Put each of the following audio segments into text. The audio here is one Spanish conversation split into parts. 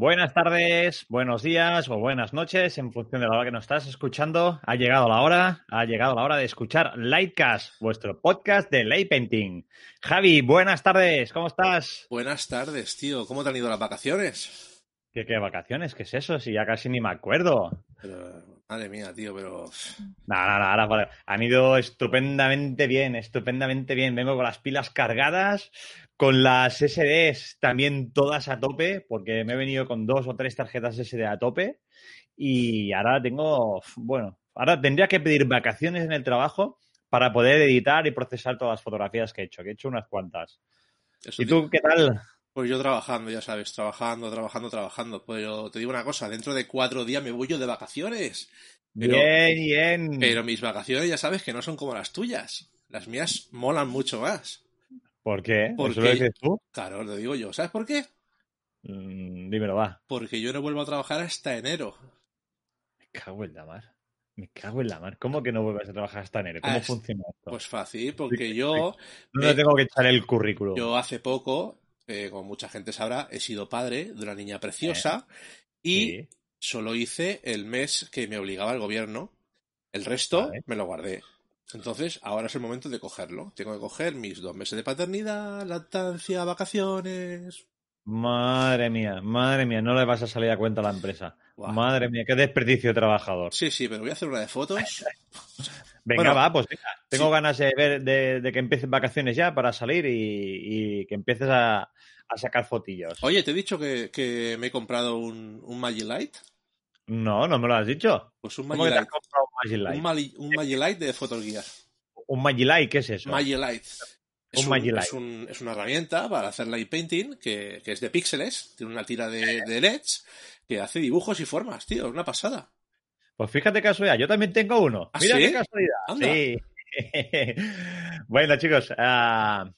Buenas tardes, buenos días o buenas noches, en función de la hora que nos estás escuchando. Ha llegado la hora, ha llegado la hora de escuchar Lightcast, vuestro podcast de Light Painting. Javi, buenas tardes, ¿cómo estás? Buenas tardes, tío. ¿Cómo te han ido las vacaciones? ¿Qué, qué vacaciones? ¿Qué es eso? Si ya casi ni me acuerdo. Pero, madre mía, tío, pero. Nada, nada, nada, vale. Han ido estupendamente bien, estupendamente bien. Vengo con las pilas cargadas, con las SDs también todas a tope, porque me he venido con dos o tres tarjetas SD a tope. Y ahora tengo, bueno, ahora tendría que pedir vacaciones en el trabajo para poder editar y procesar todas las fotografías que he hecho, que he hecho unas cuantas. Eso ¿Y tú qué tal? Pues yo trabajando, ya sabes, trabajando, trabajando, trabajando. Pero te digo una cosa, dentro de cuatro días me voy yo de vacaciones. Pero- Bien, bien. Pero mis vacaciones ya sabes que no son como las tuyas. Las mías molan mucho más. ¿Por qué? ¿Por ¿Eso lo dices tú? Claro, lo digo yo. ¿Sabes por qué? Mm, dímelo, va. Porque yo no vuelvo a trabajar hasta enero. Me cago en la mar. Me cago en la mar. ¿Cómo que no vuelves a trabajar hasta enero? ¿Cómo Ah, funciona esto? Pues fácil, porque yo, ¿Dónde eh, tengo que echar el currículum? yo hace poco, eh, como mucha gente sabrá, he sido padre de una niña preciosa y Sí. solo hice el mes que me obligaba el gobierno. El resto Vale. me lo guardé. Entonces, ahora es el momento de cogerlo. Tengo que coger mis dos meses de paternidad, lactancia, vacaciones. Madre mía, madre mía, no le vas a salir a cuenta a la empresa. Madre mía, qué desperdicio de trabajador. Sí, sí, pero voy a hacer una de fotos. Venga, Bueno, va, pues venga. Tengo sí. ganas de ver de, de que empiecen vacaciones ya para salir y, y que empieces a, a sacar fotillos. Oye, te he dicho que, que me he comprado un, un Magilight. No, no me lo has dicho. Pues un ¿Cómo que te has Magilight. comprado un un Magilight de Photogear. ¿Un Magilight? ¿Qué es eso? Magilight. Es, Un es un- es una herramienta para hacer light painting que, que es de píxeles, tiene una tira de, de LEDs que hace dibujos y formas, tío, es una pasada. Pues fíjate casualidad, yo también tengo uno. ¿Ah, Mira sí? qué casualidad. Anda. Sí. bueno, chicos, ah,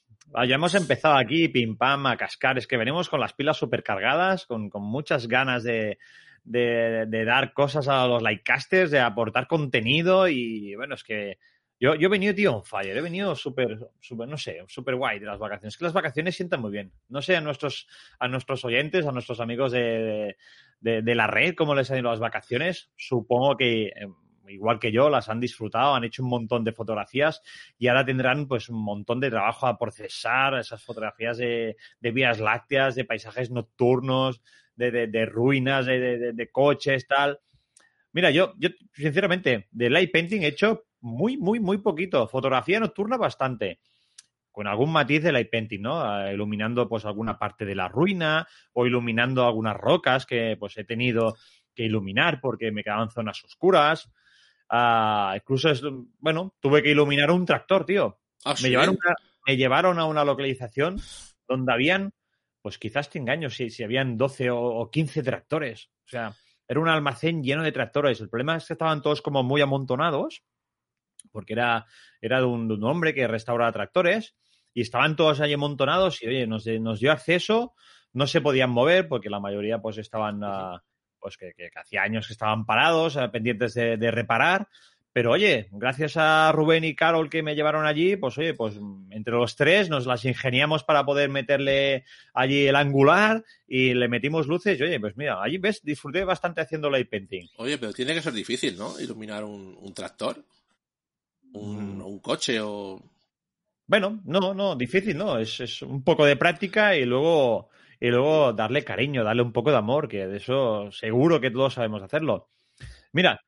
ya hemos empezado aquí, pim pam, a cascar. Es que venimos con las pilas supercargadas, con, con muchas ganas de, de- de dar cosas a los lightcasters, de aportar contenido. Y bueno, es que yo, yo he venido, tío, on fire. He venido súper, súper, no sé, súper guay de las vacaciones. Es que las vacaciones sientan muy bien. No sé a nuestros, a nuestros oyentes, a nuestros amigos de, de, la red, cómo les han ido las vacaciones. Supongo que, eh, igual que yo, las han disfrutado, han hecho un montón de fotografías y ahora tendrán pues un montón de trabajo a procesar esas fotografías de, de vías lácteas, de paisajes nocturnos, de, de- ruinas, de coches, tal. Mira, yo, yo, sinceramente, de light painting he hecho muy, muy, muy poquito. Fotografía nocturna bastante. Con algún matiz de light painting, ¿no? Eh, iluminando pues alguna parte de la ruina o iluminando algunas rocas que pues he tenido que iluminar porque me quedaban zonas oscuras. Ah, incluso, es, bueno, tuve que iluminar un tractor, tío. Ah, Me ¿sí? llevaron, a, me llevaron a una localización donde habían, pues quizás te engaño, si, si habían 12 o, o 15 tractores. O sea, era un almacén lleno de tractores. El problema es que estaban todos como muy amontonados, porque era, era de, un, de un hombre que restauraba tractores, y estaban todos ahí amontonados y, oye, nos, dio acceso, no se podían mover porque la mayoría pues estaban, ah, pues que, que- que hacía años que estaban parados, pendientes de, de reparar, pero oye, gracias a Rubén y Carol que me llevaron allí, pues oye, pues entre los tres nos las ingeniamos para poder meterle allí el angular y le metimos luces y oye, pues mira, allí ves, disfruté bastante haciendo light painting. Oye, pero tiene que ser difícil, ¿no? Iluminar un, un tractor, un, Mm. un coche o... Bueno, no, no, difícil, ¿no? Es, es un poco de práctica y luego, y luego darle cariño, darle un poco de amor, que de eso seguro que todos sabemos hacerlo. Mira,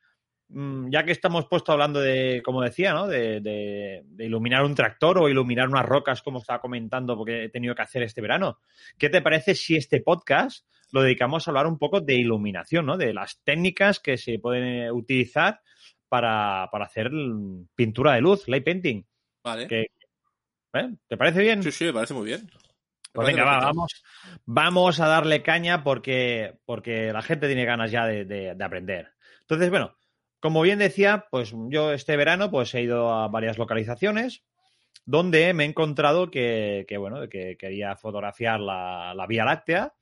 mm, ya que estamos puesto hablando de, como decía, ¿no? De, de- de iluminar un tractor o iluminar unas rocas, como estaba comentando, porque he tenido que hacer este verano. ¿Qué te parece si este podcast lo dedicamos a hablar un poco de iluminación, ¿no? De las técnicas que se pueden eh, utilizar para, para hacer pintura de luz, light painting. Vale. Que- ¿Eh? ¿Te parece bien? Sí, sí, me parece muy bien. Pues venga, va, vamos, vamos a darle caña porque, porque la gente tiene ganas ya de, de- de aprender. Entonces, bueno, como bien decía, pues yo este verano pues he ido a varias localizaciones donde me he encontrado que, que, bueno, que quería fotografiar la, la Vía Láctea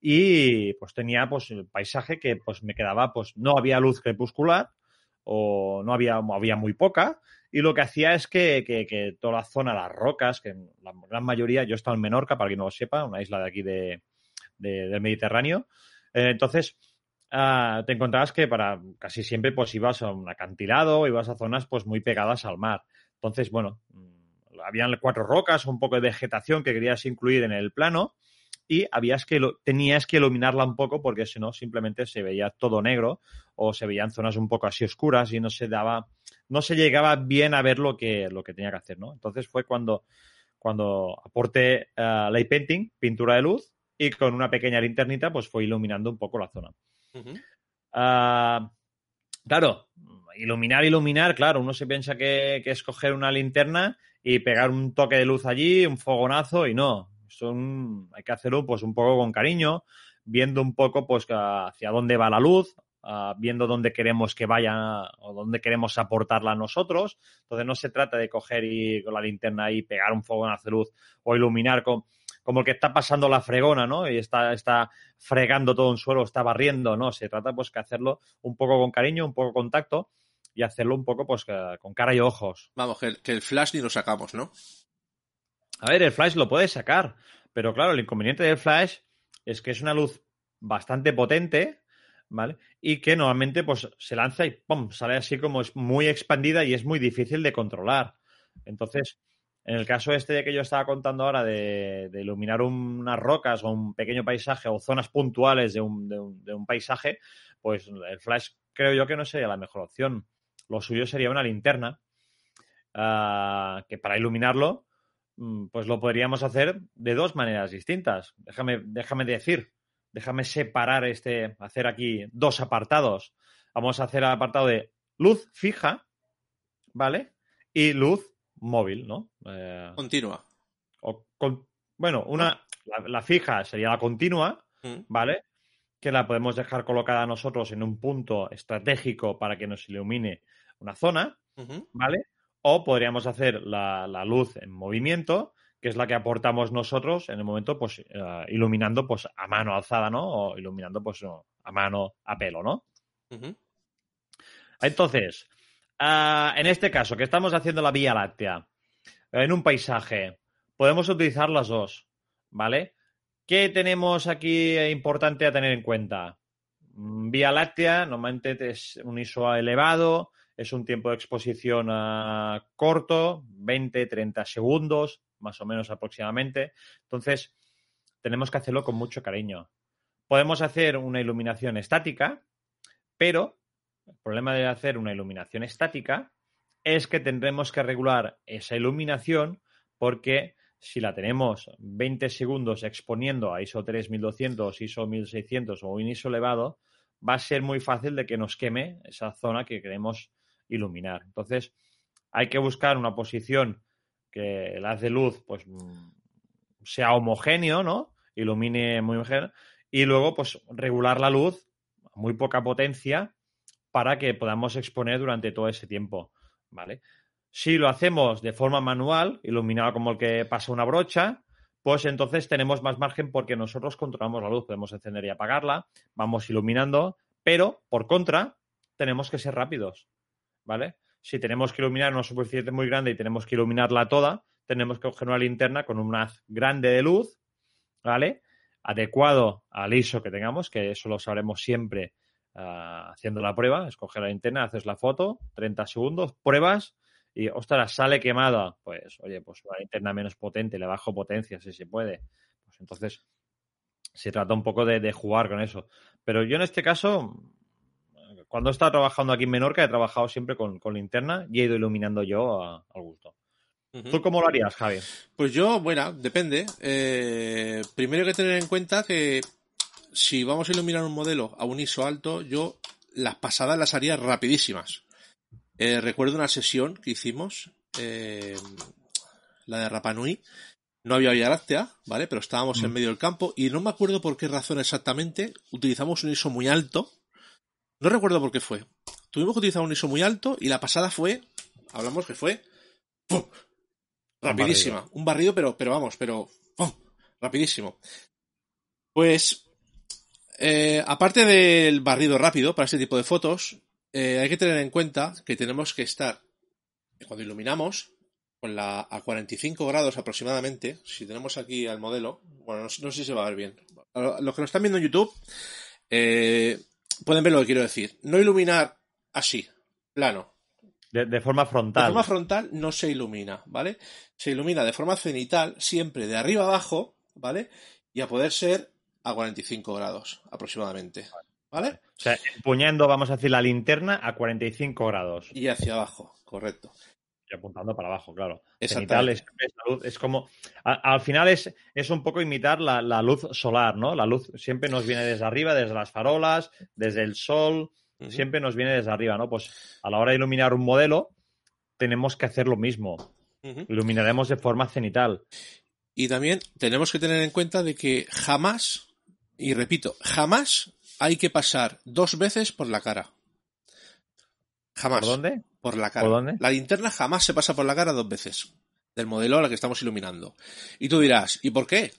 y pues tenía pues el paisaje que pues me quedaba, pues no había luz crepuscular o no había, había muy poca y lo que hacía es que, que- toda la zona, las rocas, que la gran mayoría, yo he estado en Menorca, para quien no lo sepa, una isla de aquí de, del Mediterráneo. Eh, entonces, ah, te encontrabas que para casi siempre pues ibas a un acantilado, ibas a zonas pues muy pegadas al mar. Entonces, bueno, mm, habían cuatro rocas, un poco de vegetación que querías incluir en el plano y habías que tenías que iluminarla un poco porque si no simplemente se veía todo negro o se veían zonas un poco así oscuras y no se daba no se llegaba bien a ver lo que lo que tenía que hacer no entonces fue cuando cuando aporté uh, light painting pintura de luz y con una pequeña linternita pues fue iluminando un poco la zona. Uh, claro iluminar iluminar claro uno se piensa que, que es coger una linterna y pegar un toque de luz allí un fogonazo y no. Son, hay que hacerlo pues un poco con cariño, viendo un poco pues hacia dónde va la luz, uh, viendo dónde queremos que vaya o dónde queremos aportarla nosotros. Entonces no se trata de coger y con la linterna y pegar un fuego de luz o iluminar con, como el que está pasando la fregona, ¿no? Y está, está fregando todo un suelo, está barriendo, ¿no? Se trata pues que hacerlo un poco con cariño, un poco con tacto y hacerlo un poco pues con cara y ojos. Vamos, que, que el flash ni lo sacamos, ¿no? A ver, el flash lo puedes sacar, pero claro, el inconveniente del flash es que es una luz bastante potente, ¿vale? Y que normalmente pues se lanza y ¡pum! sale así como es muy expandida y es muy difícil de controlar. Entonces, en el caso este de que yo estaba contando ahora de, iluminar unas rocas o un pequeño paisaje o zonas puntuales de un, de un, paisaje, pues el flash creo yo que no sería la mejor opción. Lo suyo sería una linterna, uh, que para iluminarlo Mm, pues lo podríamos hacer de dos maneras distintas. Déjame, déjame decir, déjame separar este, hacer aquí dos apartados. Vamos a hacer el apartado de luz fija, ¿vale? Y luz móvil, ¿no? Eh, continua. O bueno, una, la, fija sería la continua, mm. ¿vale? Que la podemos dejar colocada nosotros en un punto estratégico para que nos ilumine una zona, ¿vale? O podríamos hacer la, luz en movimiento, que es la que aportamos nosotros en el momento, pues, eh, iluminando pues a mano alzada, ¿no? O iluminando pues a mano a pelo, ¿no? Entonces, ah, en este caso, que estamos haciendo la Vía Láctea en un paisaje, podemos utilizar las dos, ¿vale? ¿Qué tenemos aquí importante a tener en cuenta? Mm, Vía Láctea normalmente es un ISO elevado, es un tiempo de exposición uh, corto, 20, 30 segundos, más o menos aproximadamente. Entonces, tenemos que hacerlo con mucho cariño. Podemos hacer una iluminación estática, pero el problema de hacer una iluminación estática es que tendremos que regular esa iluminación porque si la tenemos 20 segundos exponiendo a ISO 3200, ISO 1600 o un ISO elevado, va a ser muy fácil de que nos queme esa zona que queremos iluminar. Entonces, hay que buscar una posición que el haz de luz pues mm, sea homogéneo, ¿no? Ilumine muy homogéneo. Y luego, pues, regular la luz a muy poca potencia para que podamos exponer durante todo ese tiempo, ¿vale? Si lo hacemos de forma manual, iluminado como el que pasa una brocha, pues entonces tenemos más margen porque nosotros controlamos la luz, podemos encender y apagarla, vamos iluminando, pero por contra, tenemos que ser rápidos. ¿Vale? Si tenemos que iluminar una superficie muy grande y tenemos que iluminarla toda, tenemos que coger una linterna con un haz grande de luz, ¿vale? Adecuado al ISO que tengamos, que eso lo sabremos siempre uh, haciendo la prueba. Escoger la linterna, haces la foto, 30 segundos, pruebas y, ostras, sale quemada. Pues, oye, pues una linterna menos potente, le bajo potencia si se puede. Pues entonces se trata un poco de jugar con eso. Pero yo en este caso cuando he estado trabajando aquí en Menorca he trabajado siempre con, linterna y he ido iluminando yo al gusto. ¿Tú cómo lo harías, Javi? Pues yo, bueno, depende. Eh, primero hay que tener en cuenta que si vamos a iluminar un modelo a un ISO alto, yo las pasadas las haría rapidísimas. Eh, recuerdo una sesión que hicimos, eh, la de Rapanui. No había Vía Láctea, ¿vale? Pero estábamos en mm. medio del campo y no me acuerdo por qué razón exactamente. Utilizamos un ISO muy alto no recuerdo por qué fue. Tuvimos que utilizar un ISO muy alto y la pasada fue, hablamos que fue, rapidísima. Un barrido, pero, pero vamos, pero rapidísimo. Pues, eh, aparte del barrido rápido para este tipo de fotos, eh, hay que tener en cuenta que tenemos que estar, cuando iluminamos, con la a 45 grados aproximadamente, si tenemos aquí al modelo, bueno, no, sé si se va a ver bien, los que nos están viendo en YouTube eh, pueden ver lo que quiero decir. No iluminar así, plano. De, forma frontal. De forma frontal no se ilumina, ¿vale? Se ilumina de forma cenital, siempre de arriba abajo, ¿vale? Y a poder ser a 45 grados aproximadamente. ¿Vale? O sea, empuñando, vamos a decir, la linterna a 45 grados. Y hacia abajo, correcto. Y apuntando para abajo, claro. Cenital es, es, como. al final es, es un poco imitar la, la, luz solar, ¿no? La luz siempre nos viene desde arriba, desde las farolas, desde el sol, siempre nos viene desde arriba, ¿no? Pues a la hora de iluminar un modelo, tenemos que hacer lo mismo. Iluminaremos de forma cenital. Y también tenemos que tener en cuenta de que jamás, y repito, jamás hay que pasar dos veces por la cara. Jamás. ¿Por dónde? Por la cara. dónde? La linterna jamás se pasa por la cara dos veces. Del modelo al que estamos iluminando. Y tú dirás, ¿y por qué?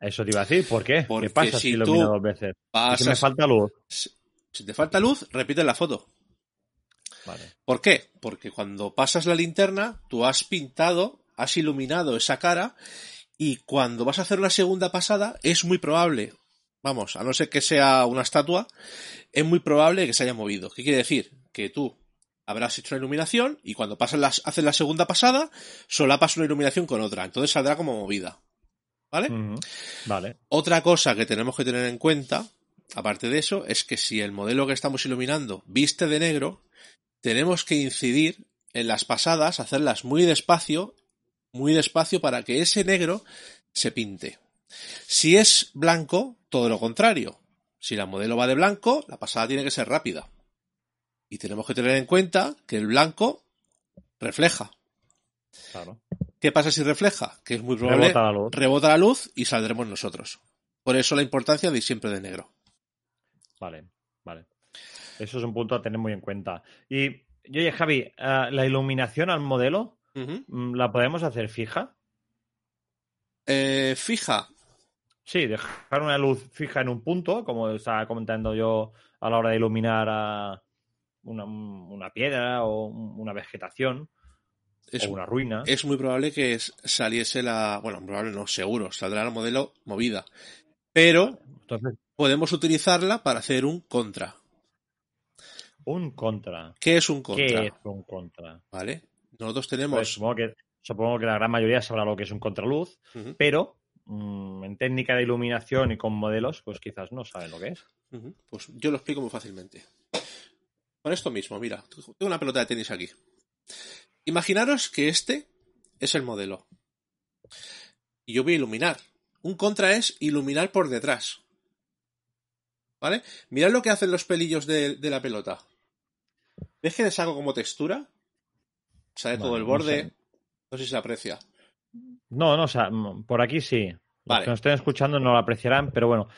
Eso te iba a decir, ¿por qué? Porque ¿Qué pasa si, ilumino dos veces? Si me falta luz. Si te falta luz, repite la foto. Vale. ¿Por qué? Porque cuando pasas la linterna, tú has pintado, has iluminado esa cara y cuando vas a hacer una segunda pasada, es muy probable, vamos, a no ser que sea una estatua, es muy probable que se haya movido. ¿Qué quiere decir? Que tú habrás hecho una iluminación y cuando pasas las, haces la segunda pasada, solapas una iluminación con otra. Entonces saldrá como movida. ¿Vale? Vale. Otra cosa que tenemos que tener en cuenta, aparte de eso, es que si el modelo que estamos iluminando viste de negro, tenemos que incidir en las pasadas, hacerlas muy despacio, muy despacio para que ese negro se pinte. Si es blanco, todo lo contrario. Si la modelo va de blanco, la pasada tiene que ser rápida. Y tenemos que tener en cuenta que el blanco refleja. Claro. ¿Qué pasa si refleja? Que es muy probable rebota la luz, rebota la luz y saldremos nosotros. Por eso la importancia de ir siempre de negro. Vale, vale. Eso es un punto a tener muy en cuenta. Y, oye, Javi, eh, ¿la iluminación al modelo mm, la podemos hacer fija? Eh, fija. Sí, dejar una luz fija en un punto, como estaba comentando yo a la hora de iluminar a una, piedra o una vegetación o una ruina. Es muy probable que saliese la. Bueno, probable no, seguro, saldrá el modelo movida. Pero Entonces, podemos utilizarla para hacer un contra. Un contra. ¿Qué es un contra? ¿Qué es un contra? Vale. Nosotros tenemos. Pues supongo, que, supongo que la gran mayoría sabrá lo que es un contraluz, pero mm, en técnica de iluminación y con modelos, pues quizás no saben lo que es. Pues yo lo explico muy fácilmente. Con esto mismo, mira, tengo una pelota de tenis aquí. Imaginaros que este es el modelo. Y yo voy a iluminar. Un contra es iluminar por detrás. ¿Vale? Mirad lo que hacen los pelillos de, la pelota. ¿Ves que les hago como textura? Sale todo el borde. No sé. si se aprecia. No, no, o sea, por aquí sí. Los que nos estén escuchando no lo apreciarán, pero bueno,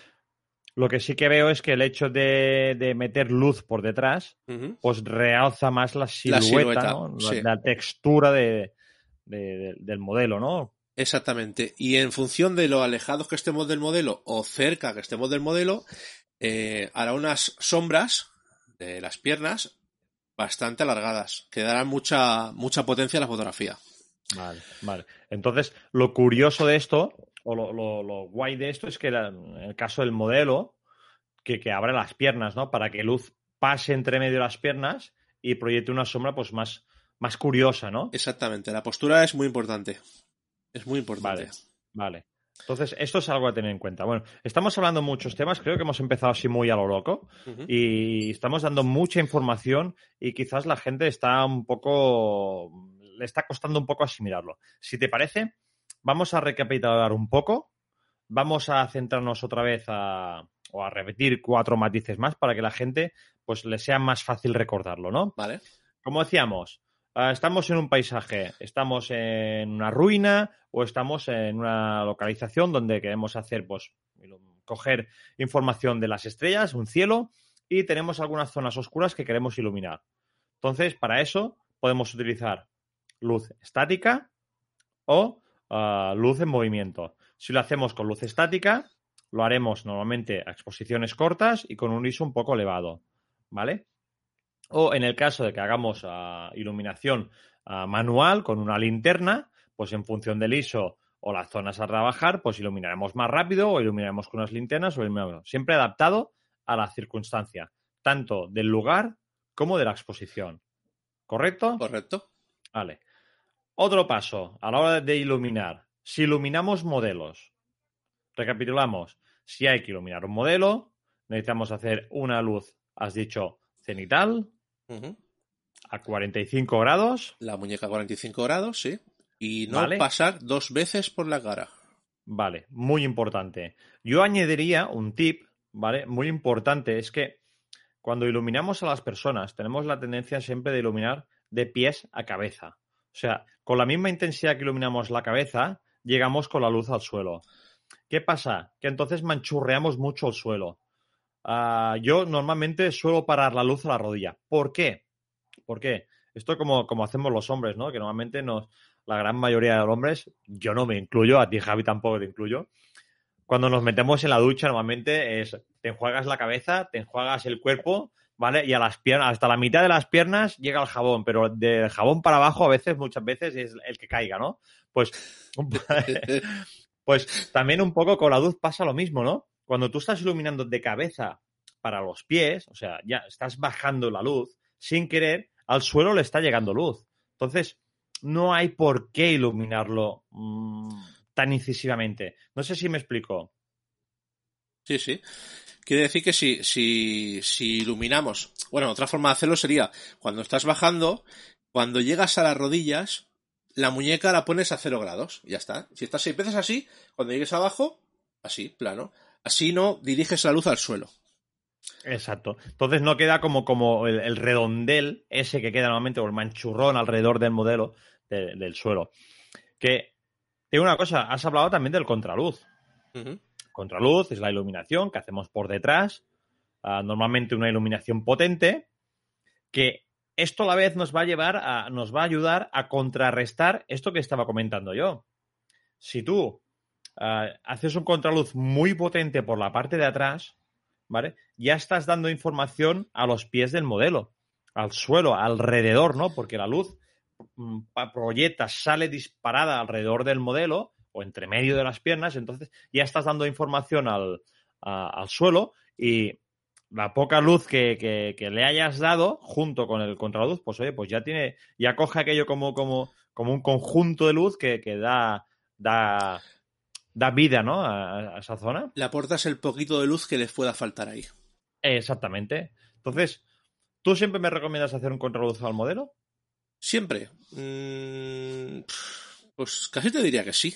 lo que sí que veo es que el hecho de, meter luz por detrás, pues realza más la silueta, la, textura de, del modelo, ¿no? Exactamente. Y en función de lo alejados que estemos del modelo o cerca que estemos del modelo, eh, hará unas sombras de las piernas bastante alargadas, que darán mucha, mucha potencia a la fotografía. Vale, vale. Entonces, lo curioso de esto, o lo, guay de esto, es que en el caso del modelo, que, que abre las piernas, ¿no? Para que luz pase entre medio de las piernas y proyecte una sombra, pues más, más curiosa, ¿no? Exactamente. La postura es muy importante. Es muy importante. Vale, vale. Entonces, esto es algo a tener en cuenta. Bueno, estamos hablando muchos temas, creo que hemos empezado así muy a lo loco y estamos dando mucha información y quizás la gente está un poco, le está costando un poco asimilarlo. Si te parece, vamos a recapitular un poco, vamos a centrarnos otra vez a, o a repetir cuatro matices más para que la gente pues le sea más fácil recordarlo, ¿no? Vale. Como decíamos, Ah, estamos en un paisaje, estamos en una ruina o estamos en una localización donde queremos hacer, pues, coger información de las estrellas, un cielo, y tenemos algunas zonas oscuras que queremos iluminar. Entonces, para eso podemos utilizar luz estática o ah, luz en movimiento. Si lo hacemos con luz estática, lo haremos normalmente a exposiciones cortas y con un ISO un poco elevado, ¿vale? O en el caso de que hagamos ah, iluminación ah, manual con una linterna, pues en función del ISO o las zonas a trabajar, pues iluminaremos más rápido o iluminaremos con unas linternas o iluminaremos. Siempre adaptado a la circunstancia, tanto del lugar como de la exposición. ¿Correcto? Correcto. Vale. Otro paso a la hora de iluminar. Si iluminamos modelos, recapitulamos. Si hay que iluminar un modelo, necesitamos hacer una luz, has dicho, cenital, a 45 grados. La muñeca a 45 grados, sí. Y no pasar dos veces por la cara. Vale, muy importante. Yo añadiría un tip, ¿vale? Muy importante, es que cuando iluminamos a las personas, tenemos la tendencia siempre de iluminar de pies a cabeza. O sea, con la misma intensidad que iluminamos la cabeza, llegamos con la luz al suelo. ¿Qué pasa? Que entonces manchurreamos mucho el suelo. Ah, yo normalmente suelo parar la luz a la rodilla. ¿Por qué? ¿Por qué? Esto como, como hacemos los hombres, ¿no? Que normalmente nos, la gran mayoría de los hombres, yo no me incluyo, a ti Javi tampoco te incluyo, cuando nos metemos en la ducha normalmente es te enjuagas la cabeza, te enjuagas el cuerpo, ¿vale? Y a las piernas, hasta la mitad de las piernas llega el jabón, pero del jabón para abajo a veces, muchas veces es el que caiga, ¿no? Pues, pues también un poco con la luz pasa lo mismo, ¿no? Cuando tú estás iluminando de cabeza para los pies, o sea, ya estás bajando la luz, sin querer, al suelo le está llegando luz. Entonces, no hay por qué iluminarlo mmm, tan incisivamente. No sé si me explico. Sí, sí. Quiere decir que si, si, si iluminamos, bueno, otra forma de hacerlo sería cuando estás bajando, cuando llegas a las rodillas, la muñeca la pones a cero grados, ya está. Si estás seis veces así, cuando llegues abajo, así, plano. Así no diriges la luz al suelo. Exacto. Entonces no queda como, como el, redondel ese que queda normalmente, o el manchurrón alrededor del modelo del suelo. Que tengo una cosa, has hablado también del contraluz. Contraluz es la iluminación que hacemos por detrás, ah, normalmente una iluminación potente, que esto a la vez nos va a llevar a, nos va a ayudar a contrarrestar esto que estaba comentando yo. Si tú ah, haces un contraluz muy potente por la parte de atrás, ¿vale? Ya estás dando información a los pies del modelo, al suelo, alrededor, ¿no? Porque la luz Mm, proyecta, sale disparada alrededor del modelo o entre medio de las piernas, entonces ya estás dando información al, al suelo y la poca luz que, le hayas dado junto con el contraluz, pues oye, pues ya tiene, ya coge aquello como, como, como un conjunto de luz que, da, da, da vida, ¿no? A, a, esa zona. Le aportas el poquito de luz que les pueda faltar ahí. Exactamente. Entonces, ¿tú siempre me recomiendas hacer un contraluz al modelo? Siempre. Mm, pues casi te diría que sí.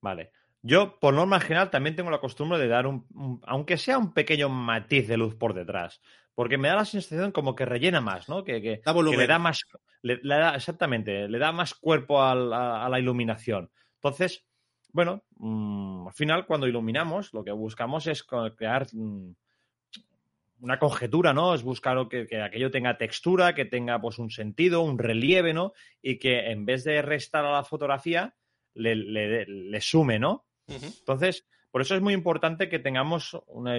Vale. Yo, por norma general, también tengo la costumbre de dar un, aunque sea un pequeño matiz de luz por detrás, porque me da la sensación como que rellena más, ¿no? Que, que, le da más, le, da, exactamente, le da más cuerpo a, la iluminación. Entonces, bueno, mm, al final cuando iluminamos, lo que buscamos es crear mm, una conjetura, ¿no? Es buscar que, aquello tenga textura, que tenga pues un sentido, un relieve, ¿no? Y que en vez de restar a la fotografía, le, sume, ¿no? Entonces, por eso es muy importante que tengamos una,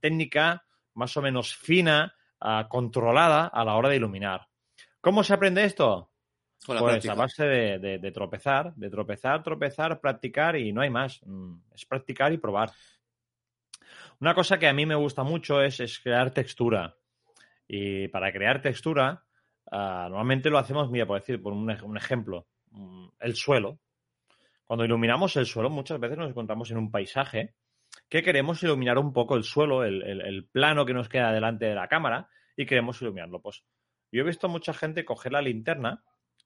técnica más o menos fina, ah, controlada a la hora de iluminar. ¿Cómo se aprende esto? pues a base de, de, tropezar, de tropezar, tropezar, practicar y no hay más. Mm, es practicar y probar. Una cosa que a mí me gusta mucho es, crear textura. Y para crear textura, ah, normalmente lo hacemos, mira, por decir, por un, ejemplo, mm, el suelo. Cuando iluminamos el suelo, muchas veces nos encontramos en un paisaje que queremos iluminar un poco el suelo, el, plano que nos queda delante de la cámara, y queremos iluminarlo. Pues yo he visto mucha gente coger la linterna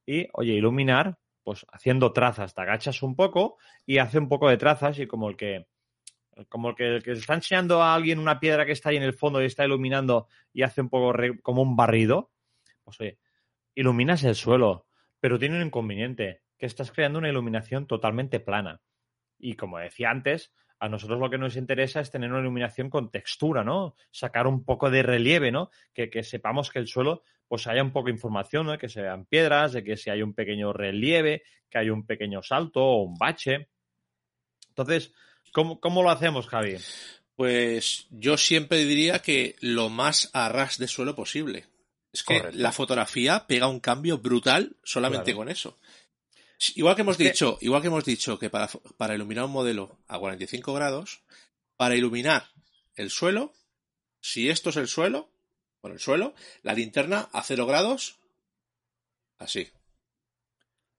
y, oye, iluminar, pues haciendo trazas. Te agachas un poco y hace un poco de trazas y como el que como que, el que está enseñando a alguien una piedra que está ahí en el fondo y está iluminando y hace un poco como un barrido, pues oye, iluminas el suelo, pero tiene un inconveniente, que estás creando una iluminación totalmente plana. Y como decía antes, a nosotros lo que nos interesa es tener una iluminación con textura, ¿no? Sacar un poco de relieve, ¿no? Que, sepamos que el suelo, pues haya un poco de información, ¿no? Que se vean piedras, de que si hay un pequeño relieve, que hay un pequeño salto o un bache. Entonces, ¿Cómo, lo hacemos, Javi? Pues yo siempre diría que lo más a ras de suelo posible. Es que la fotografía pega un cambio brutal solamente con eso. Igual que hemos dicho, igual que hemos dicho que para, para iluminar un modelo a 45 grados, para iluminar el suelo, si esto es el suelo, bueno, el suelo, la linterna a 0 grados, así.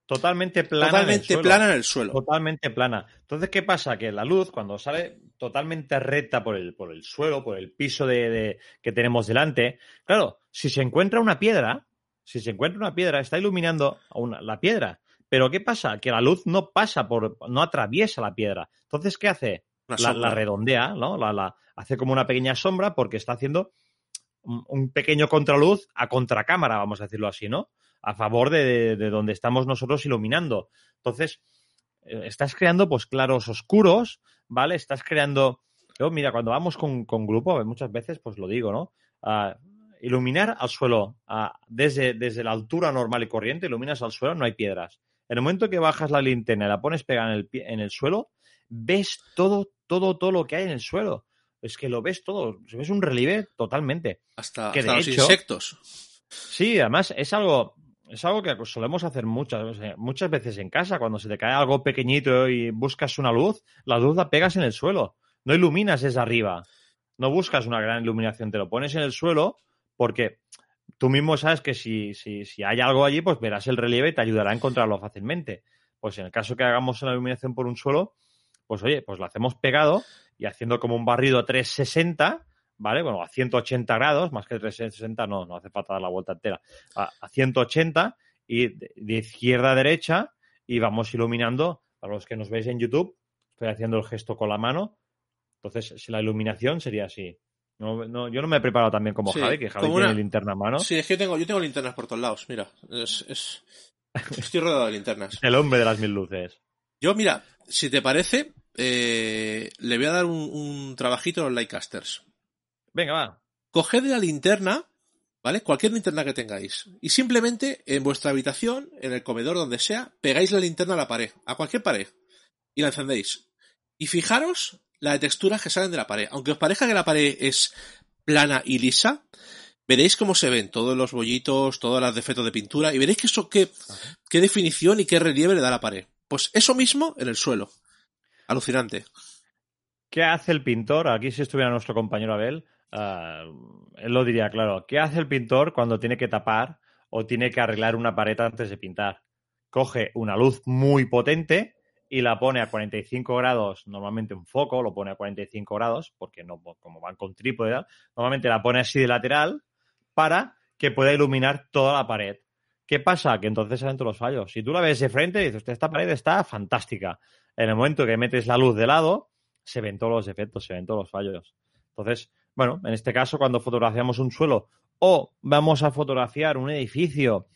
Totalmente plana. Totalmente en el plana en el suelo. Totalmente plana. Entonces, ¿qué pasa? Que la luz, cuando sale totalmente recta por el, por el suelo, por el piso de, de, que tenemos delante, claro, si se encuentra una piedra, si se encuentra una piedra, está iluminando una, la piedra. Pero ¿qué pasa? Que la luz no pasa por, no atraviesa la piedra. Entonces, ¿qué hace? La, la, redondea, ¿no? La, la, hace como una pequeña sombra porque está haciendo un, un pequeño contraluz a contracámara, vamos a decirlo así, ¿no? a favor de, de, donde estamos nosotros iluminando. Entonces, eh, estás creando pues claros oscuros, ¿vale? Estás creando... Yo, mira, cuando vamos con, con grupo, muchas veces pues lo digo, ¿no? Uh, iluminar al suelo uh, desde, desde la altura normal y corriente, iluminas al suelo, no hay piedras. En el momento que bajas la linterna y la pones pegada en el, en el suelo, ves todo, todo, todo lo que hay en el suelo. Es que lo ves todo, ves un relieve totalmente. Hasta, que hasta los hecho, insectos. Sí, además es algo, es algo que solemos hacer muchas, muchas veces en casa. Cuando se te cae algo pequeñito y buscas una luz, la luz la pegas en el suelo. No iluminas desde arriba. No buscas una gran iluminación, te lo pones en el suelo porque tú mismo sabes que si, si, si hay algo allí, pues verás el relieve y te ayudará a encontrarlo fácilmente. Pues en el caso que hagamos una iluminación por un suelo, pues oye, pues lo hacemos pegado y haciendo como un barrido 360, ¿vale? Bueno, a 180 grados, más que 360, no, no hace falta dar la vuelta entera, a, a 180 y de, de, izquierda a derecha y vamos iluminando, para los que nos veis en YouTube, estoy haciendo el gesto con la mano, entonces si la iluminación sería así. No, no, yo no me he preparado también como sí, Javi, que Javi tiene una... linterna a mano. Sí, es que yo tengo, yo tengo linternas por todos lados, mira, es, es... estoy rodeado de linternas. el hombre de las mil luces. Yo, mira, si te parece, eh, le voy a dar un, un trabajito a los Lightcasters. Venga, va. Coged la linterna, ¿vale? Cualquier linterna que tengáis. Y simplemente en vuestra habitación, en el comedor, donde sea, pegáis la linterna a la pared, a cualquier pared. Y la encendéis. Y fijaros la de texturas que salen de la pared. Aunque os parezca que la pared es plana y lisa, veréis cómo se ven todos los bollitos, todos los defectos de pintura, y veréis que eso qué, qué definición y qué relieve le da a la pared. Pues eso mismo en el suelo. Alucinante. ¿Qué hace el pintor? Aquí si estuviera nuestro compañero Abel, Uh, él lo diría, claro. ¿Qué hace el pintor cuando tiene que tapar o tiene que arreglar una pared antes de pintar? Coge una luz muy potente y la pone a 45 grados, normalmente un foco lo pone a 45 grados, porque no, como van con trípode, normalmente la pone así de lateral para que pueda iluminar toda la pared. ¿Qué pasa? Que entonces salen todos los fallos. Si tú la ves de frente, dices, esta pared está fantástica. En el momento que metes la luz de lado, se ven todos los efectos, se ven todos los fallos. Entonces, bueno, en este caso, cuando fotografiamos un suelo o vamos a fotografiar un edificio,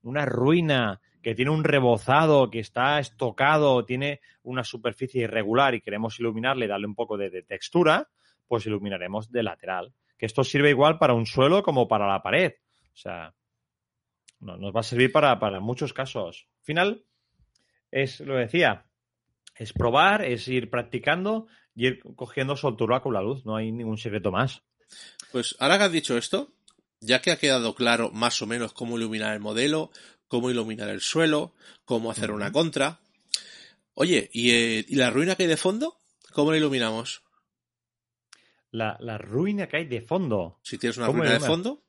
una ruina que tiene un rebozado, que está estocado, tiene una superficie irregular y queremos iluminarle, darle un poco de, textura, pues iluminaremos de lateral. Que esto sirve igual para un suelo como para la pared. O sea, no, nos va a servir para, para muchos casos. Al final, es lo decía, es probar, es ir practicando y ir cogiendo soltura con la luz. No hay ningún secreto más. Pues ahora que has dicho esto, ya que ha quedado claro más o menos cómo iluminar el modelo, cómo iluminar el suelo, cómo hacer una contra. Oye, ¿y, eh, ¿y, la ruina que hay de fondo? ¿Cómo la iluminamos? La, la ruina que hay de fondo. Si tienes una ruina de fondo.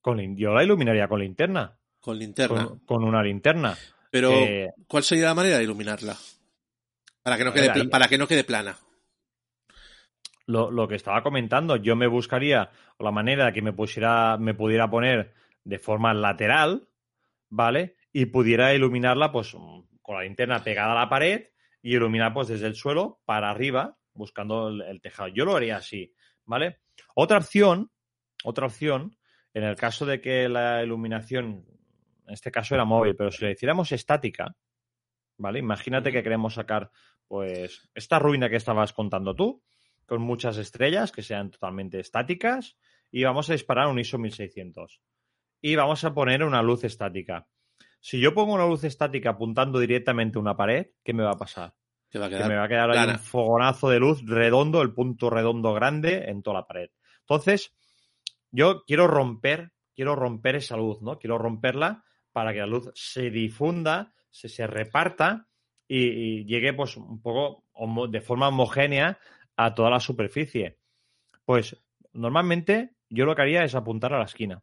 Con, yo la iluminaría con linterna. Con linterna. Con, con una linterna. Pero, eh, ¿cuál sería la manera de iluminarla? Para que no quede, ahí, para que no quede plana. Lo, lo, que estaba comentando, yo me buscaría la manera de que me pusiera, me pudiera poner de forma lateral, ¿vale? Y pudiera iluminarla, pues, con la linterna pegada a la pared y iluminar, pues, desde el suelo para arriba, buscando el, el tejado. Yo lo haría así, ¿vale? Otra opción, otra opción, en el caso de que la iluminación, en este caso era móvil, pero si la hiciéramos estática, ¿vale? Imagínate que queremos sacar pues esta ruina que estabas contando tú, con muchas estrellas que sean totalmente estáticas, y vamos a disparar un ISO 1600. Y vamos a poner una luz estática. Si yo pongo una luz estática apuntando directamente a una pared, ¿qué me va a pasar? Que, me va a quedar ahí un fogonazo de luz redondo, el punto redondo grande en toda la pared. Entonces, yo quiero romper, quiero romper esa luz, ¿no? Quiero romperla para que la luz se difunda, se, se reparta y, y, llegue pues un poco de forma homogénea a toda la superficie. Pues normalmente yo lo que haría es apuntar a la esquina.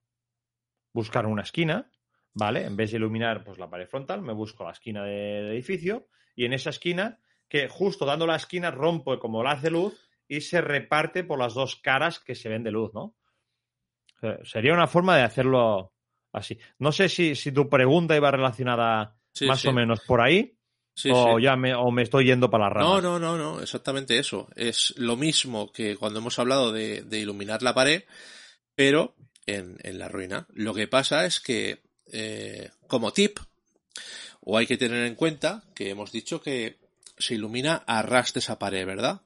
Buscar una esquina, ¿vale? En vez de iluminar pues, la pared frontal, me busco la esquina del edificio y en esa esquina, que justo dando la esquina rompo como la hace luz y se reparte por las dos caras que se ven de luz, ¿no? Sería una forma de hacerlo así. No sé si, si tu pregunta iba relacionada sí, más sí. o menos por ahí. Sí, o ya me, o me estoy yendo para la rama. No, no, no, no, exactamente eso. Es lo mismo que cuando hemos hablado de, de iluminar la pared, pero en, en, la ruina. Lo que pasa es que, eh, como tip, o hay que tener en cuenta que hemos dicho que se ilumina a ras de esa pared, ¿verdad?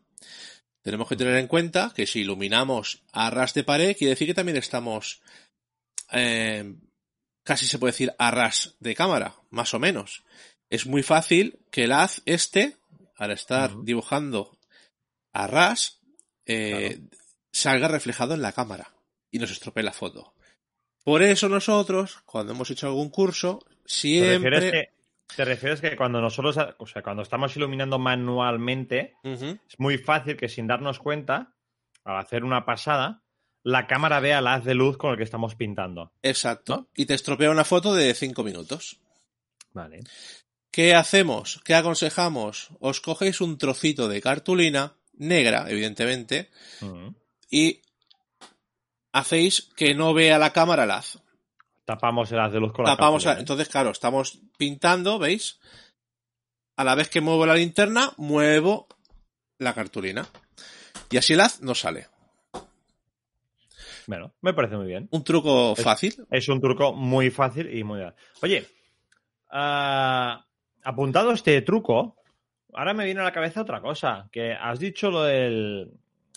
Tenemos que tener en cuenta que si iluminamos a ras de pared, quiere decir que también estamos, eh, casi se puede decir a ras de cámara, más o menos es muy fácil que el haz este, al estar uh -huh. dibujando a ras, eh, claro. salga reflejado en la cámara y nos estropee la foto. Por eso nosotros, cuando hemos hecho algún curso, siempre... ¿Te refieres que, te refieres que cuando nosotros, o sea, cuando estamos iluminando manualmente, uh -huh. es muy fácil que sin darnos cuenta, al hacer una pasada, la cámara vea el haz de luz con el que estamos pintando. Exacto. ¿no? Y te estropea una foto de 5 minutos. Vale. ¿Qué hacemos? ¿Qué aconsejamos? Os cogéis un trocito de cartulina, negra, evidentemente, uh -huh. y hacéis que no vea la cámara el haz. Tapamos el haz de luz con Tapamos la cartulina. Entonces, claro, estamos pintando, ¿veis? A la vez que muevo la linterna, muevo la cartulina. Y así el haz no sale. Bueno, me parece muy bien. Un truco es, fácil. Es un truco muy fácil y muy... Oye, uh, apuntado este truco, ahora me viene a la cabeza otra cosa, que has dicho lo del,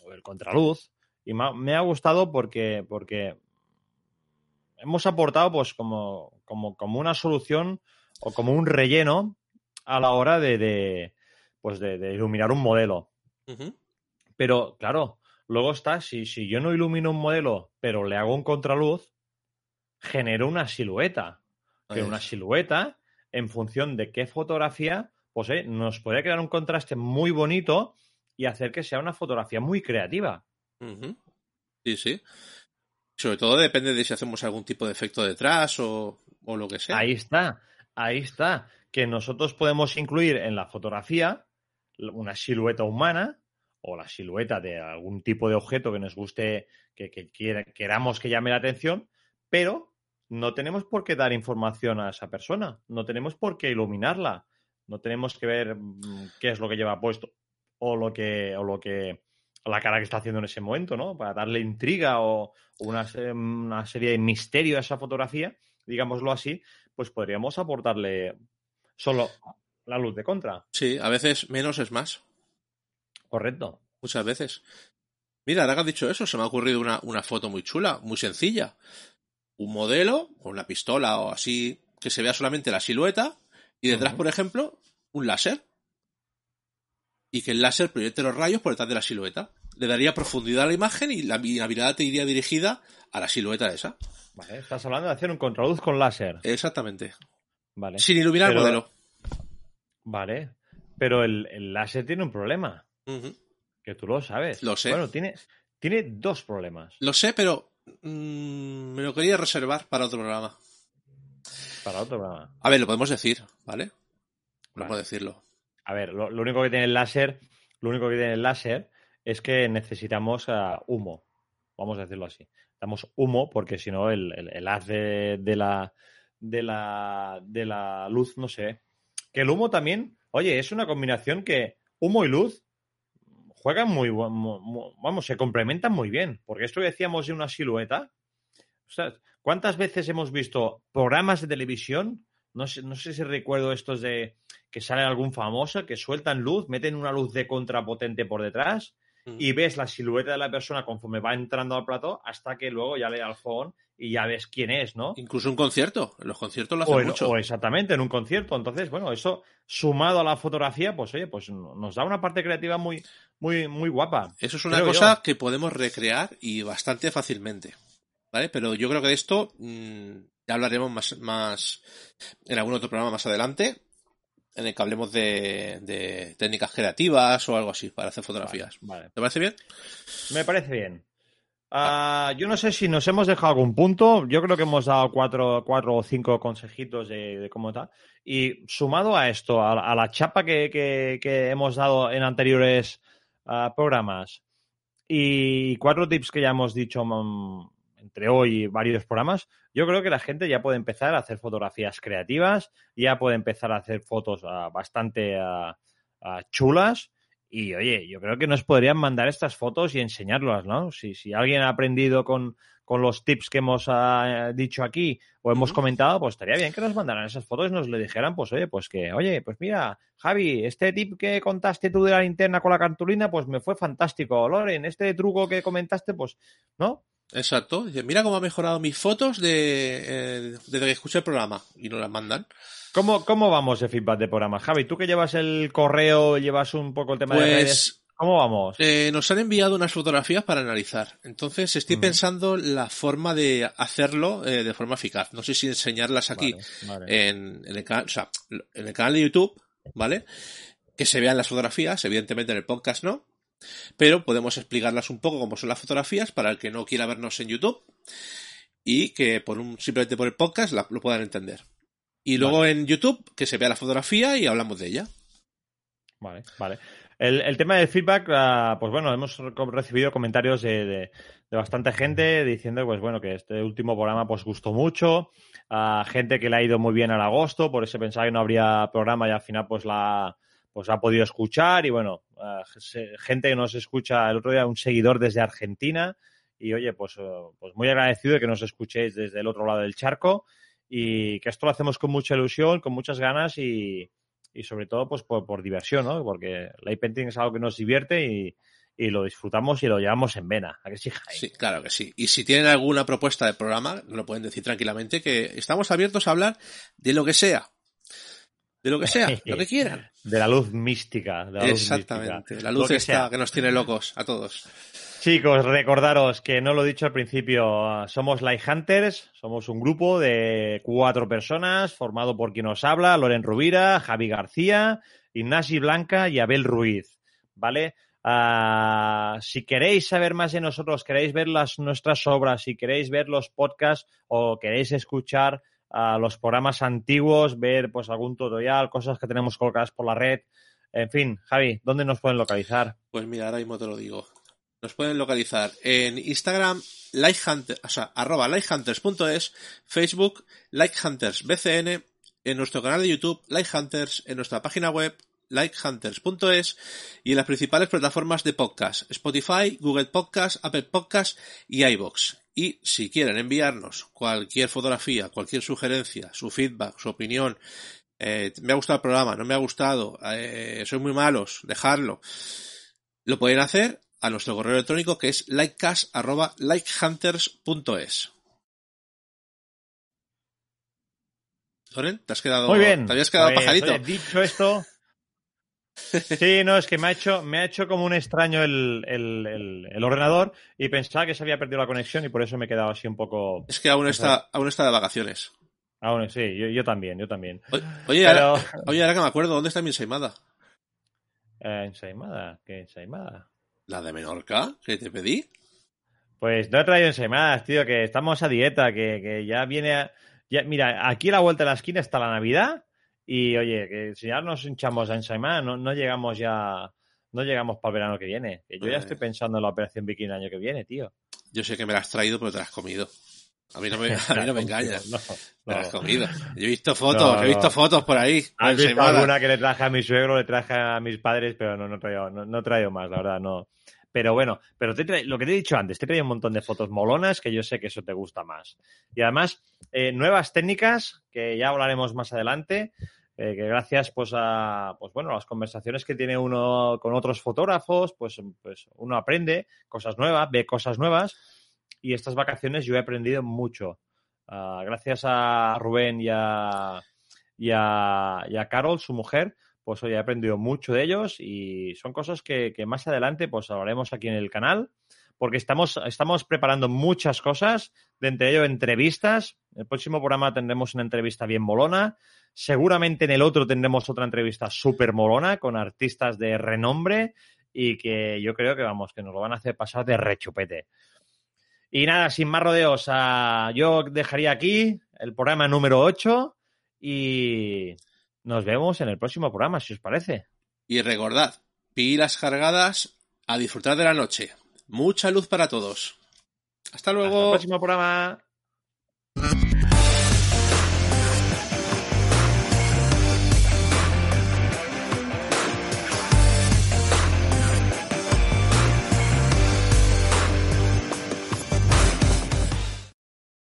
lo del contraluz y me ha gustado porque, porque hemos aportado pues como, como, como, una solución o como un relleno a la hora de, de pues de, de, iluminar un modelo. Uh -huh. Pero claro, luego está, si, si yo no ilumino un modelo, pero le hago un contraluz, genero una silueta. Que una silueta en función de qué fotografía, pues eh, nos puede crear un contraste muy bonito y hacer que sea una fotografía muy creativa. Sí, sí. Sobre todo depende de si hacemos algún tipo de efecto detrás o, o, lo que sea. Ahí está, ahí está. Que nosotros podemos incluir en la fotografía una silueta humana o la silueta de algún tipo de objeto que nos guste, que, que queramos que llame la atención, pero no tenemos por qué dar información a esa persona, no tenemos por qué iluminarla, no tenemos que ver mm, qué es lo que lleva puesto o lo que, o lo que la cara que está haciendo en ese momento, ¿no? Para darle intriga o una, una serie de misterio a esa fotografía, digámoslo así, pues podríamos aportarle solo la luz de contra. Sí, a veces menos es más. Correcto. Muchas veces. Mira, ahora que has dicho eso, se me ha ocurrido una, una foto muy chula, muy sencilla un modelo con una pistola o así que se vea solamente la silueta y detrás, uh -huh. por ejemplo, un láser. Y que el láser proyecte los rayos por detrás de la silueta. Le daría profundidad a la imagen y la, la mirada te iría dirigida a la silueta esa. Vale, estás hablando de hacer un contraluz con láser. Exactamente. Vale. Sin iluminar pero, el modelo. Vale. Pero el, el, láser tiene un problema. Uh -huh. Que tú lo sabes. Lo sé. Bueno, tiene, tiene dos problemas. Lo sé, pero mmm, me lo quería reservar para otro programa. Para otro programa. A ver, lo podemos decir, ¿vale? Vamos vale. decirlo. A ver, lo, único que tiene el láser, lo único que tiene el láser es que necesitamos uh, humo. Vamos a decirlo así. Necesitamos humo porque si no el, el, haz de, la, de, la, de la luz, no sé. Que el humo también, oye, es una combinación que humo y luz juegan muy, vamos, se complementan muy bien, porque esto decíamos de una silueta, o sea, ¿cuántas veces hemos visto programas de televisión? No sé, no sé si recuerdo estos de que sale algún famoso, que sueltan luz, meten una luz de contrapotente por detrás mm. y ves la silueta de la persona conforme va entrando al plato hasta que luego ya le da el phone y ya ves quién es, ¿no? Incluso un concierto, en los conciertos lo hacen o mucho. O exactamente, en un concierto. Entonces, bueno, eso sumado a la fotografía, pues oye, pues nos da una parte creativa muy, muy, muy guapa. Eso es una cosa yo. que podemos recrear y bastante fácilmente. ¿Vale? Pero yo creo que de esto mmm, ya hablaremos más, más en algún otro programa más adelante. en el que hablemos de, de técnicas creativas o algo así para hacer fotografías. Vale, vale. ¿Te parece bien? Me parece bien. Ah, yo no sé si nos hemos dejado algún punto. Yo creo que hemos dado cuatro, cuatro o cinco consejitos de, de cómo está. Y sumado a esto, a, a la chapa que, que- que hemos dado en anteriores ah, programas y cuatro tips que ya hemos dicho mm, entre hoy y varios programas, yo creo que la gente ya puede empezar a hacer fotografías creativas, ya puede empezar a hacer fotos ah, bastante ah, ah, chulas. Y oye, yo creo que nos podrían mandar estas fotos y enseñarlas, ¿no? Si, si alguien ha aprendido con, con los tips que hemos ah, dicho aquí o hemos comentado, pues estaría bien que nos mandaran esas fotos y nos le dijeran, pues oye, pues que, oye, pues mira, Javi, este tip que contaste tú de la linterna con la cartulina, pues me fue fantástico. Loren, este truco que comentaste, pues, ¿no? Exacto. Dice, mira cómo ha mejorado mis fotos de, eh, desde que escuché el programa. Y nos las mandan. ¿Cómo, ¿Cómo vamos de feedback de programas? Javi, tú que llevas el correo, llevas un poco el tema de redes, Pues ¿cómo vamos? eh, nos han enviado unas fotografías para analizar. Entonces estoy pensando la forma de hacerlo eh, de forma eficaz. No sé si enseñarlas aquí Vale, vale. en, en el canal, o sea, en el canal de YouTube, ¿vale? Que se vean las fotografías, evidentemente en el podcast no, pero podemos explicarlas un poco cómo son las fotografías para el que no quiera vernos en YouTube y que por un simplemente por el podcast la- lo puedan entender. Y luego en YouTube que se vea la fotografía y hablamos de ella. Vale, vale. El, el tema del feedback, ah, pues bueno, hemos re- recibido comentarios de, de- de bastante gente diciendo pues bueno que este último programa pues gustó mucho, a gente que le ha ido muy bien al agosto, por eso pensaba que no habría programa y al final pues la pues ha podido escuchar y bueno, se- gente que nos escucha el otro día, un seguidor desde Argentina y oye, pues, eh, pues muy agradecido de que nos escuchéis desde el otro lado del charco y que esto lo hacemos con mucha ilusión, con muchas ganas y, y sobre todo pues por, por diversión, ¿no? Porque light painting es algo que nos divierte y, y lo disfrutamos y lo llevamos en vena. ¿A que sí? Sí, claro que sí. Y si tienen alguna propuesta de programa, lo pueden decir tranquilamente, que estamos abiertos a hablar de lo que sea. De lo que sea, lo que quieran. De la luz mística. De la luz Exactamente. mística. La luz que sea. que nos tiene locos a todos. Chicos, recordaros que no lo he dicho al principio, ah, somos Light Hunters, somos un grupo de cuatro personas formado por quien nos habla, Loren Rubira, Javi García, Ignasi Blanca y Abel Ruiz, ¿vale? Ah, si queréis saber más de nosotros, queréis ver las, nuestras obras, si queréis ver los podcasts o queréis escuchar ah, los programas antiguos, ver pues algún tutorial, cosas que tenemos colocadas por la red, en fin, Javi, ¿dónde nos pueden localizar? Pues mira, ahora mismo te lo digo. Nos pueden localizar en Instagram, Lighthunter, o sea, arroba lighthunters.es, Facebook, lighthunters.bcn, en nuestro canal de YouTube, Lighthunters, en nuestra página web, lighthunters.es y en las principales plataformas de podcast, Spotify, Google Podcast, Apple Podcast y iBox. Y si quieren enviarnos cualquier fotografía, cualquier sugerencia, su feedback, su opinión, eh, me ha gustado el programa, no me ha gustado, eh, soy muy malos, dejarlo. Lo pueden hacer a nuestro correo electrónico que es likecash.likehunters.es. Loren, te has quedado. Muy bien. Te habías quedado Pues, pajarito. oye, dicho esto. Sí, no, es que me ha hecho, me ha hecho como un extraño el, el- el- el ordenador y pensaba que se había perdido la conexión y por eso me he quedado así un poco. Es que aún está, aún está de vacaciones. Aún sí, yo, yo también, yo también. O- Oye, Pero. ahora, oye, ahora que me acuerdo, ¿dónde está mi ensaimada? Eh, ensaimada, ¿qué ensaimada? ¿La de Menorca? ¿Que te pedí? Pues no he traído ensaimadas, tío, que estamos a dieta, que, que ya viene. a- ya, mira, aquí a la vuelta de la esquina está la Navidad y oye, que si ya nos hinchamos a ensaimada, no, no llegamos ya. No llegamos para el verano que viene. Yo ya estoy pensando en la operación bikini el año que viene, tío. Yo sé que me la has traído, pero te la has comido. A mí no me, a mí no me engañas. No, Me la no. has comido. Yo he visto fotos, No, he visto fotos por ahí. ¿Has visto alguna que le traje a mi suegro, le traje a mis padres, pero no, no he traído, no, no he traído más, la verdad, no. Pero bueno, pero te lo que te he dicho antes, te he traído un montón de fotos molonas que yo sé que eso te gusta más. Y además, eh, nuevas técnicas que ya hablaremos más adelante, eh, que gracias pues a pues bueno, las conversaciones que tiene uno con otros fotógrafos, pues, pues uno aprende cosas nuevas, ve cosas nuevas. Y estas vacaciones yo he aprendido mucho. Ah, gracias a Rubén y a, y a, y a Carol, su mujer, pues hoy he aprendido mucho de ellos y son cosas que, que más adelante pues hablaremos aquí en el canal porque estamos, estamos preparando muchas cosas, de entre ello entrevistas. El próximo programa tendremos una entrevista bien molona. Seguramente en el otro tendremos otra entrevista súper molona con artistas de renombre y que yo creo que vamos, que nos lo van a hacer pasar de rechupete. Y nada, sin más rodeos, yo dejaría aquí el programa número 8 y nos vemos en el próximo programa, si os parece. Y recordad, pilas cargadas a disfrutar de la noche. Mucha luz para todos. Hasta luego. Hasta el próximo programa.